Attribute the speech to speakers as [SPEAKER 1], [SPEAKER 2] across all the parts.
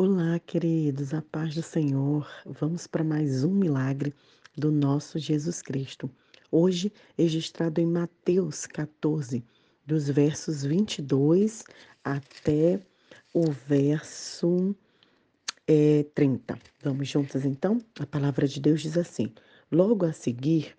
[SPEAKER 1] Olá, queridos, a paz do Senhor. Vamos para mais um milagre do nosso Jesus Cristo. Hoje, registrado em Mateus 14, dos versos 22 até o verso é, 30. Vamos juntas então? A palavra de Deus diz assim: Logo a seguir,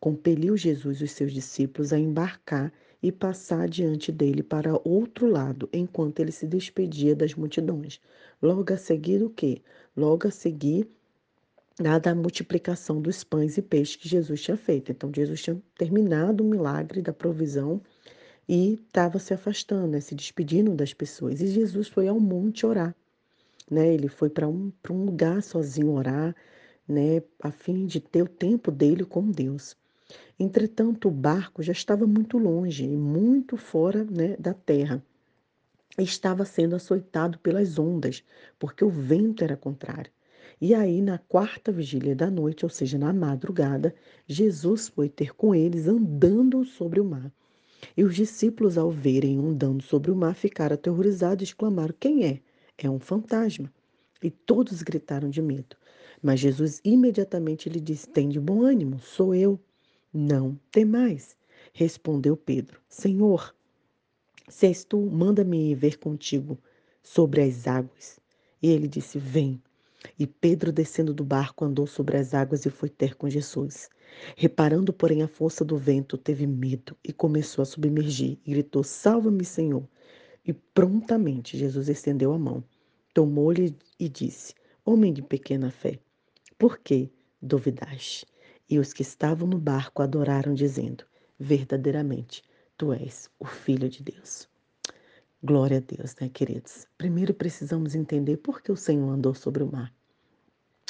[SPEAKER 1] compeliu Jesus os seus discípulos a embarcar e passar diante dele para outro lado, enquanto ele se despedia das multidões. Logo a seguir o quê? Logo a seguir a multiplicação dos pães e peixes que Jesus tinha feito. Então Jesus tinha terminado o milagre da provisão e estava se afastando, né, se despedindo das pessoas. E Jesus foi ao monte orar. Né? Ele foi para um, um lugar sozinho orar, né, a fim de ter o tempo dele com Deus. Entretanto, o barco já estava muito longe e muito fora né, da terra. Estava sendo açoitado pelas ondas, porque o vento era contrário. E aí, na quarta vigília da noite, ou seja, na madrugada, Jesus foi ter com eles andando sobre o mar. E os discípulos, ao verem andando sobre o mar, ficaram aterrorizados e exclamaram: Quem é? É um fantasma. E todos gritaram de medo. Mas Jesus imediatamente lhe disse: Tem de bom ânimo, sou eu. Não temais, respondeu Pedro. Senhor, se és tu, manda-me ver contigo sobre as águas. E ele disse: Vem. E Pedro, descendo do barco, andou sobre as águas e foi ter com Jesus. Reparando, porém, a força do vento, teve medo e começou a submergir e gritou: Salva-me, Senhor. E prontamente Jesus estendeu a mão, tomou-lhe e disse: Homem de pequena fé, por que duvidaste? E os que estavam no barco adoraram, dizendo: Verdadeiramente, tu és o Filho de Deus. Glória a Deus, né, queridos? Primeiro precisamos entender por que o Senhor andou sobre o mar.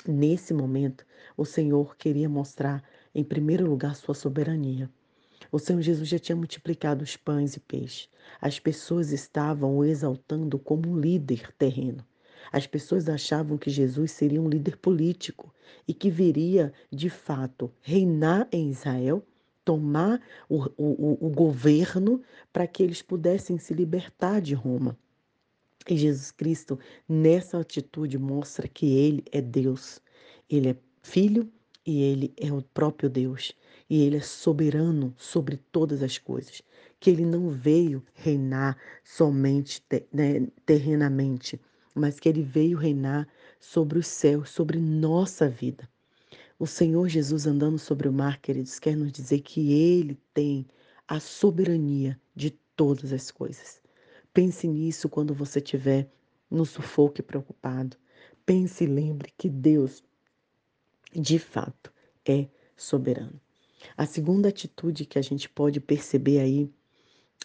[SPEAKER 1] Nesse momento, o Senhor queria mostrar, em primeiro lugar, sua soberania. O Senhor Jesus já tinha multiplicado os pães e peixes. As pessoas estavam o exaltando como um líder terreno. As pessoas achavam que Jesus seria um líder político e que viria, de fato, reinar em Israel, tomar o, o, o governo para que eles pudessem se libertar de Roma. E Jesus Cristo, nessa atitude, mostra que Ele é Deus. Ele é Filho e Ele é o próprio Deus. E Ele é soberano sobre todas as coisas. Que Ele não veio reinar somente né, terrenamente, mas que ele veio reinar sobre os céus, sobre nossa vida. O Senhor Jesus andando sobre o mar, queridos, quer nos dizer que ele tem a soberania de todas as coisas. Pense nisso quando você estiver no sufoco e preocupado. Pense e lembre que Deus, de fato, é soberano. A segunda atitude que a gente pode perceber aí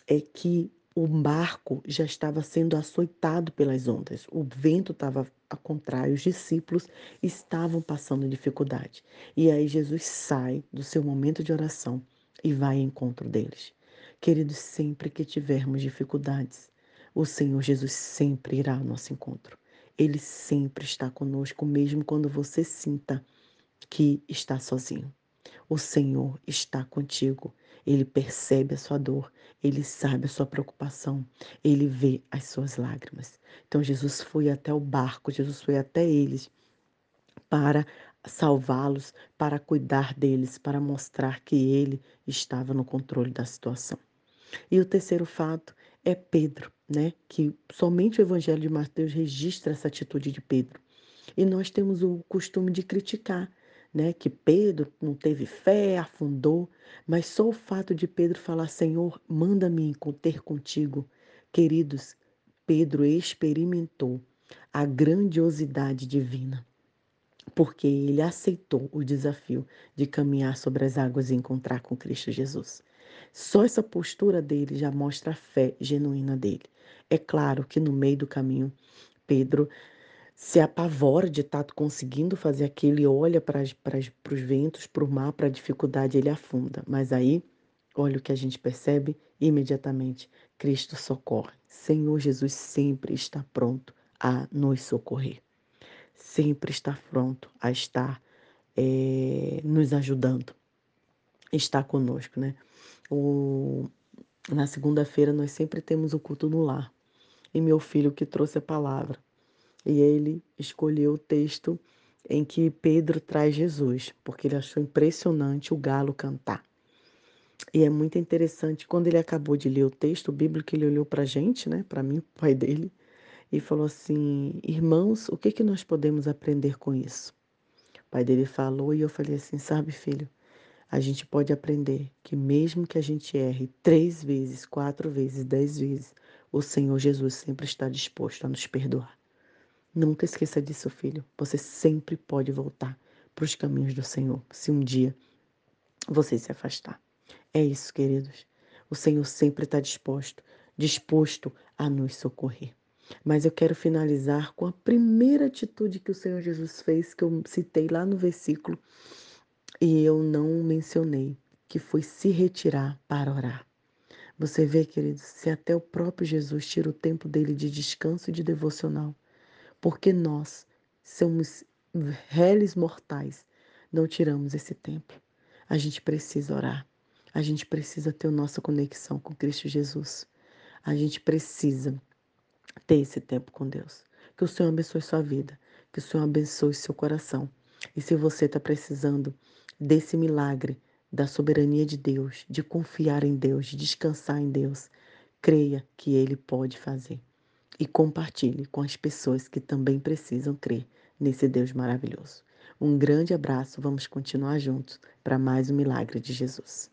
[SPEAKER 1] é que o barco já estava sendo açoitado pelas ondas. O vento estava a contrário, os discípulos estavam passando dificuldade. E aí Jesus sai do seu momento de oração e vai ao encontro deles. Queridos, sempre que tivermos dificuldades, o Senhor Jesus sempre irá ao nosso encontro. Ele sempre está conosco, mesmo quando você sinta que está sozinho. O Senhor está contigo. Ele percebe a sua dor, ele sabe a sua preocupação, ele vê as suas lágrimas. Então Jesus foi até o barco, Jesus foi até eles para salvá-los, para cuidar deles, para mostrar que ele estava no controle da situação. E o terceiro fato é Pedro, né? Que somente o Evangelho de Mateus registra essa atitude de Pedro. E nós temos o costume de criticar né, que Pedro não teve fé, afundou, mas só o fato de Pedro falar: Senhor, manda-me ter contigo. Queridos, Pedro experimentou a grandiosidade divina, porque ele aceitou o desafio de caminhar sobre as águas e encontrar com Cristo Jesus. Só essa postura dele já mostra a fé genuína dele. É claro que no meio do caminho, Pedro se apavora de estar tá conseguindo fazer aquilo e olha para os ventos, para o mar, para a dificuldade, ele afunda. Mas aí, olha o que a gente percebe imediatamente: Cristo socorre. Senhor Jesus sempre está pronto a nos socorrer, sempre está pronto a estar é, nos ajudando, está conosco, né? O, na segunda-feira nós sempre temos o culto no lar. E meu filho que trouxe a palavra E ele escolheu o texto em que Pedro traz Jesus, porque ele achou impressionante o galo cantar. E é muito interessante, quando ele acabou de ler o texto bíblico, ele olhou para a gente, né, para mim, o pai dele, e falou assim: Irmãos, o que, que nós podemos aprender com isso? O pai dele falou e eu falei assim: Sabe, filho, a gente pode aprender que mesmo que a gente erre três vezes, quatro vezes, dez vezes, o Senhor Jesus sempre está disposto a nos perdoar. Nunca esqueça disso, filho. Você sempre pode voltar para os caminhos do Senhor, se um dia você se afastar. É isso, queridos. O Senhor sempre está disposto, disposto a nos socorrer. Mas eu quero finalizar com a primeira atitude que o Senhor Jesus fez, que eu citei lá no versículo e eu não mencionei, que foi se retirar para orar. Você vê, queridos, se até o próprio Jesus tira o tempo dele de descanso e de devocional, porque nós somos réis mortais, não tiramos esse tempo. A gente precisa orar. A gente precisa ter a nossa conexão com Cristo Jesus. A gente precisa ter esse tempo com Deus. Que o Senhor abençoe sua vida, que o Senhor abençoe seu coração. E se você está precisando desse milagre da soberania de Deus, de confiar em Deus, de descansar em Deus, creia que Ele pode fazer. E compartilhe com as pessoas que também precisam crer nesse Deus maravilhoso. Um grande abraço, vamos continuar juntos para mais um milagre de Jesus.